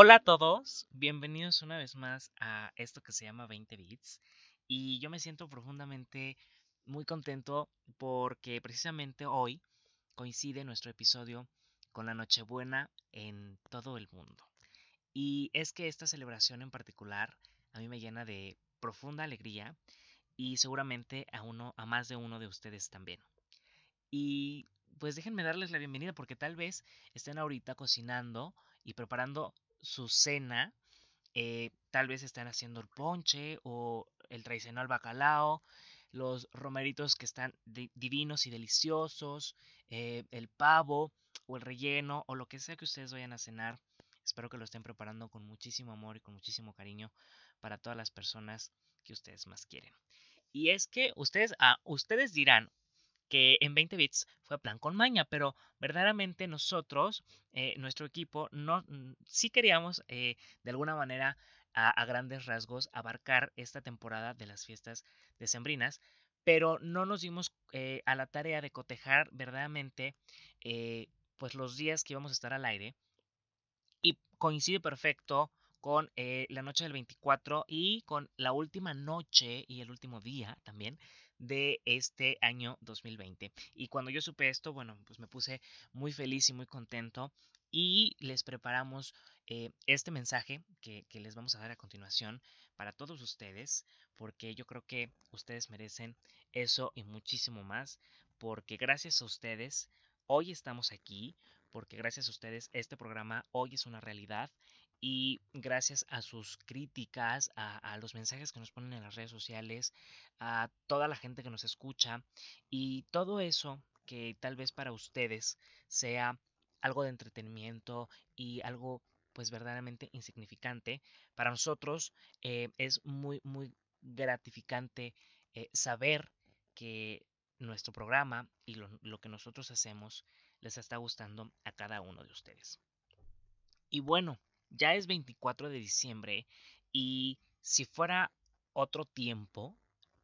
Hola a todos, bienvenidos una vez más a esto que se llama 20 bits y yo me siento profundamente muy contento porque precisamente hoy coincide nuestro episodio con la Nochebuena en todo el mundo. Y es que esta celebración en particular a mí me llena de profunda alegría y seguramente a uno a más de uno de ustedes también. Y pues déjenme darles la bienvenida porque tal vez estén ahorita cocinando y preparando su cena. Eh, tal vez estén haciendo el ponche o el tradicional bacalao, los romeritos que están divinos y deliciosos, eh, el pavo o el relleno o lo que sea que ustedes vayan a cenar. Espero que lo estén preparando con muchísimo amor y con muchísimo cariño para todas las personas que ustedes más quieren. Y es que ustedes, ah, ustedes dirán, que en 20 bits fue plan con maña, pero verdaderamente nosotros, eh, nuestro equipo, no, sí queríamos eh, de alguna manera a, grandes rasgos abarcar esta temporada de las fiestas decembrinas, pero no nos dimos eh, a la tarea de cotejar verdaderamente pues los días que íbamos a estar al aire. Y coincide perfecto con la noche del 24 y con la última noche y el último día también de este año 2020. Y cuando yo supe esto, bueno, pues me puse muy feliz y muy contento y les preparamos eh, este mensaje que, que, les vamos a dar a continuación para todos ustedes, porque yo creo que ustedes merecen eso y muchísimo más, porque gracias a ustedes hoy estamos aquí, porque gracias a ustedes este programa hoy es una realidad y gracias a sus críticas, a, los mensajes que nos ponen en las redes sociales, a toda la gente que nos escucha y todo eso que tal vez para ustedes sea algo de entretenimiento y algo pues verdaderamente insignificante, para nosotros eh, es muy muy gratificante eh, saber que nuestro programa y lo que nosotros hacemos les está gustando a cada uno de ustedes. Y bueno, ya es 24 de diciembre y si fuera otro tiempo,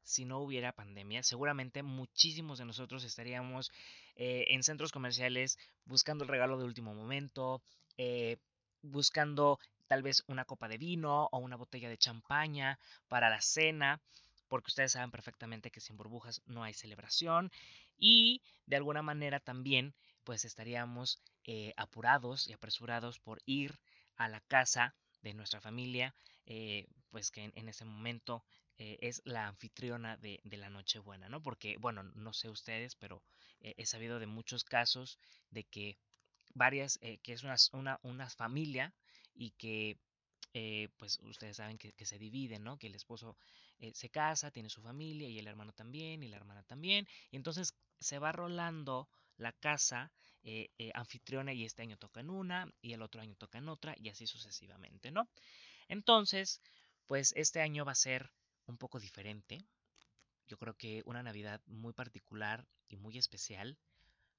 si no hubiera pandemia, seguramente muchísimos de nosotros estaríamos eh, en centros comerciales buscando el regalo de último momento, eh, buscando tal vez una copa de vino o una botella de champaña para la cena, porque ustedes saben perfectamente que sin burbujas no hay celebración y de alguna manera también pues estaríamos eh, apurados y apresurados por ir a la casa de nuestra familia, eh, pues que en, ese momento eh, es la anfitriona de, la Nochebuena, ¿no? Porque, bueno, no sé ustedes, pero eh, he sabido de muchos casos de que varias, que es una, una, familia y que, pues ustedes saben que, que, se dividen, ¿no? Que el esposo se casa, tiene su familia y el hermano también y la hermana también, y entonces se va rolando la casa eh, eh, anfitriona y este año toca en una y el otro año toca en otra y así sucesivamente, ¿no? Entonces, pues este año va a ser un poco diferente. Yo creo que una Navidad muy particular y muy especial.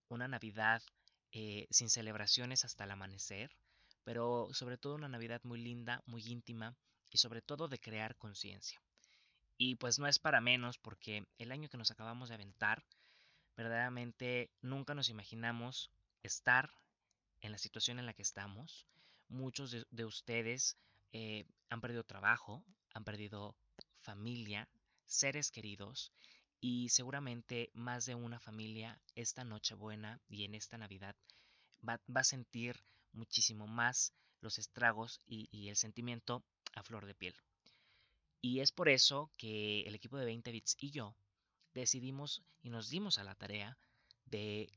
Una Navidad eh, sin celebraciones hasta el amanecer, pero sobre todo una Navidad muy linda, muy íntima y sobre todo de crear conciencia. Y pues no es para menos porque el año que nos acabamos de aventar Verdaderamente nunca nos imaginamos estar en la situación en la que estamos. Muchos de, ustedes eh, han perdido trabajo, han perdido familia, seres queridos y seguramente más de una familia esta Nochebuena y en esta Navidad va, a sentir muchísimo más los estragos y, el sentimiento a flor de piel. Y es por eso que el equipo de 20 bits y yo decidimos y nos dimos a la tarea de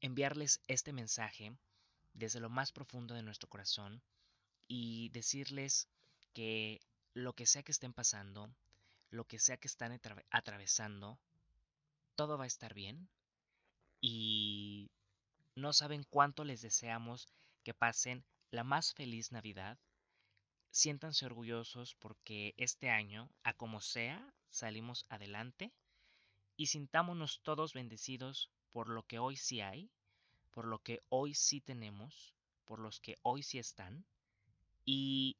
enviarles este mensaje desde lo más profundo de nuestro corazón y decirles que lo que sea que estén pasando, lo que sea que están atravesando, todo va a estar bien y no saben cuánto les deseamos que pasen la más feliz Navidad. Siéntanse orgullosos porque este año, a como sea, salimos adelante y sintámonos todos bendecidos por lo que hoy sí hay, por lo que hoy sí tenemos, por los que hoy sí están y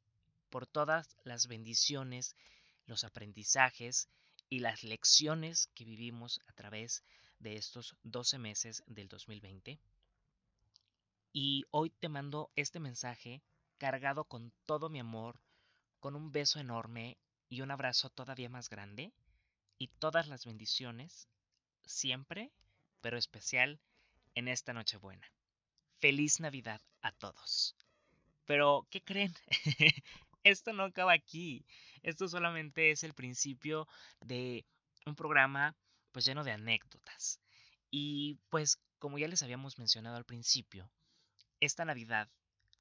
por todas las bendiciones, los aprendizajes y las lecciones que vivimos a través de estos 12 meses del 2020. Y hoy te mando este mensaje cargado con todo mi amor, con un beso enorme y un abrazo todavía más grande y todas las bendiciones siempre, pero especial en esta Nochebuena. Feliz Navidad a todos. Pero, ¿qué creen? Esto no acaba aquí. Esto solamente es el principio de un programa pues lleno de anécdotas. Y pues como ya les habíamos mencionado al principio, esta Navidad,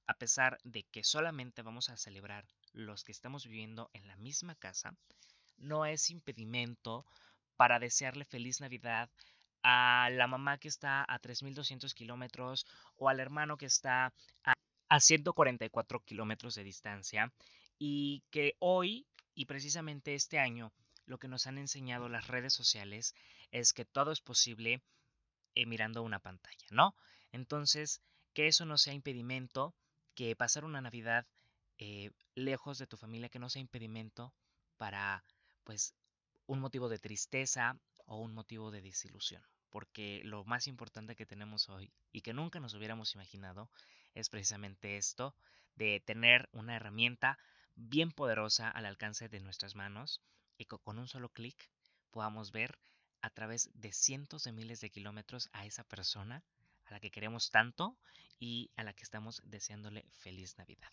a pesar de que solamente vamos a celebrar los que estamos viviendo en la misma casa, no es impedimento para desearle feliz Navidad a la mamá que está a 3.200 kilómetros o al hermano que está a, a 144 kilómetros de distancia y que hoy y precisamente este año lo que nos han enseñado las redes sociales es que todo es posible eh, mirando una pantalla, ¿no? Entonces, que eso no sea impedimento, que pasar una Navidad eh, lejos de tu familia, que no sea impedimento para, pues, un motivo de tristeza o un motivo de desilusión. Porque lo más importante que tenemos hoy y que nunca nos hubiéramos imaginado es precisamente esto, de tener una herramienta bien poderosa al alcance de nuestras manos y con un solo clic podamos ver a través de cientos de miles de kilómetros a esa persona a la que queremos tanto y a la que estamos deseándole feliz Navidad.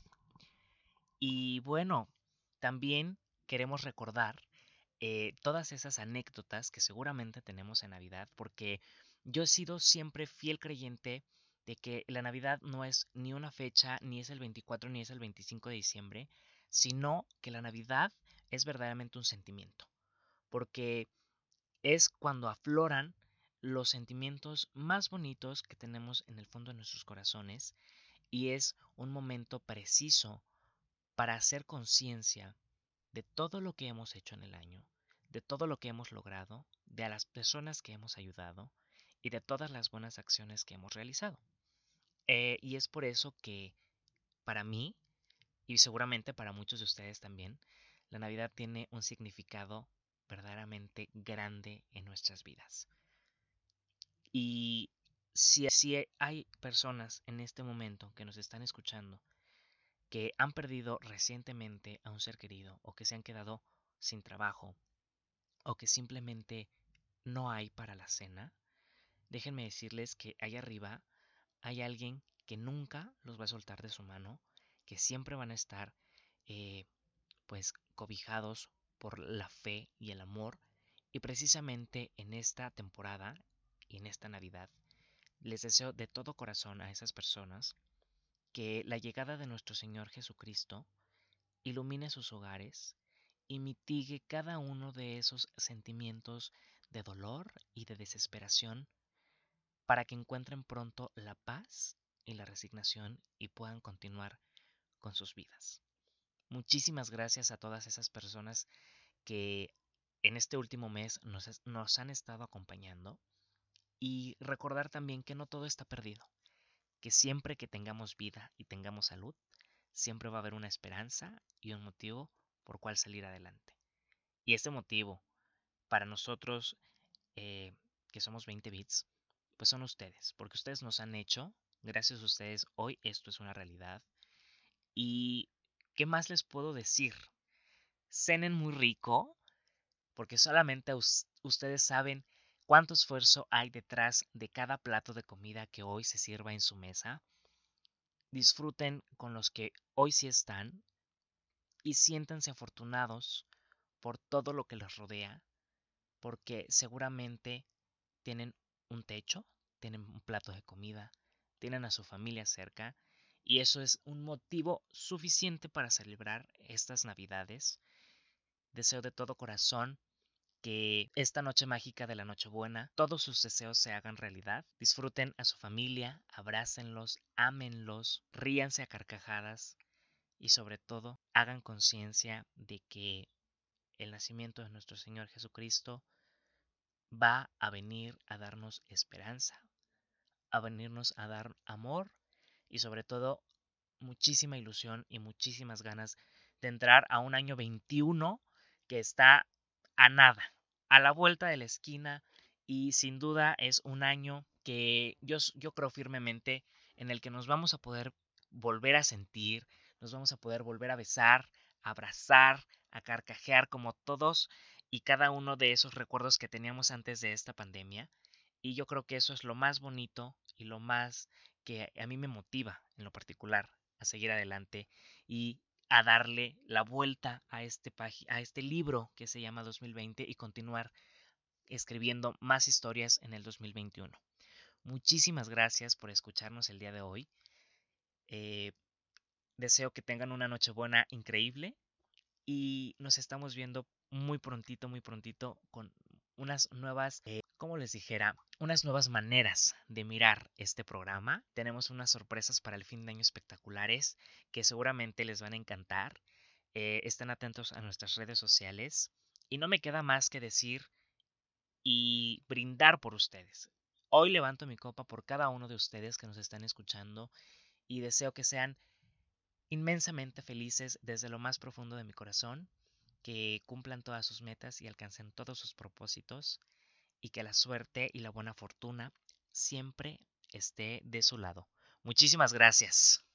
Y bueno, también queremos recordar eh, todas esas anécdotas que seguramente tenemos en Navidad, porque yo he sido siempre fiel creyente de que la Navidad no es ni una fecha, ni es el 24, ni es el 25 de diciembre, sino que la Navidad es verdaderamente un sentimiento, porque es cuando afloran los sentimientos más bonitos que tenemos en el fondo de nuestros corazones y es un momento preciso para hacer conciencia de todo lo que hemos hecho en el año, de todo lo que hemos logrado, de a las personas que hemos ayudado y de todas las buenas acciones que hemos realizado. Eh, y es por eso que para mí y seguramente para muchos de ustedes también, la Navidad tiene un significado verdaderamente grande en nuestras vidas. Y si, si hay personas en este momento que nos están escuchando que han perdido recientemente a un ser querido o que se han quedado sin trabajo o que simplemente no hay para la cena, déjenme decirles que ahí arriba hay alguien que nunca los va a soltar de su mano que siempre van a estar eh, pues cobijados por la fe y el amor y precisamente en esta temporada y en esta Navidad les deseo de todo corazón a esas personas que la llegada de nuestro Señor Jesucristo ilumine sus hogares y mitigue cada uno de esos sentimientos de dolor y de desesperación para que encuentren pronto la paz y la resignación y puedan continuar con sus vidas. Muchísimas gracias a todas esas personas que en este último mes nos, han estado acompañando y recordar también que no todo está perdido, que siempre que tengamos vida y tengamos salud, siempre va a haber una esperanza y un motivo por cual salir adelante. Y este motivo, para nosotros eh, que somos 20 bits, pues son ustedes, porque ustedes nos han hecho, gracias a ustedes, hoy esto es una realidad. Y, ¿qué más les puedo decir? Cenen muy rico, porque solamente ustedes saben cuánto esfuerzo hay detrás de cada plato de comida que hoy se sirva en su mesa. Disfruten con los que hoy sí están y siéntanse afortunados por todo lo que les rodea, porque seguramente tienen un techo, tienen un plato de comida, tienen a su familia cerca y eso es un motivo suficiente para celebrar estas Navidades. Deseo de todo corazón que esta noche mágica de la Nochebuena todos sus deseos se hagan realidad. Disfruten a su familia, abrácenlos, ámenlos, ríanse a carcajadas y sobre todo hagan conciencia de que el nacimiento de nuestro Señor Jesucristo va a venir a darnos esperanza, a venirnos a dar amor y sobre todo muchísima ilusión y muchísimas ganas de entrar a un año 21 que está a nada, a la vuelta de la esquina y sin duda es un año que yo, yo creo firmemente en el que nos vamos a poder volver a sentir, nos vamos a poder volver a besar, a abrazar, a carcajear como todos y cada uno de esos recuerdos que teníamos antes de esta pandemia. Y yo creo que eso es lo más bonito y lo más que a mí me motiva en lo particular a seguir adelante y a darle la vuelta a este, a este libro que se llama 2020 y continuar escribiendo más historias en el 2021. Muchísimas gracias por escucharnos el día de hoy. Eh, deseo que tengan una noche buena increíble y nos estamos viendo muy prontito, muy prontito con unas nuevas, eh, como les dijera, unas nuevas maneras de mirar este programa. Tenemos unas sorpresas para el fin de año espectaculares que seguramente les van a encantar. Eh, estén atentos a nuestras redes sociales. Y no me queda más que decir y brindar por ustedes. Hoy levanto mi copa por cada uno de ustedes que nos están escuchando y deseo que sean inmensamente felices desde lo más profundo de mi corazón, que cumplan todas sus metas y alcancen todos sus propósitos y que la suerte y la buena fortuna siempre esté de su lado. Muchísimas gracias.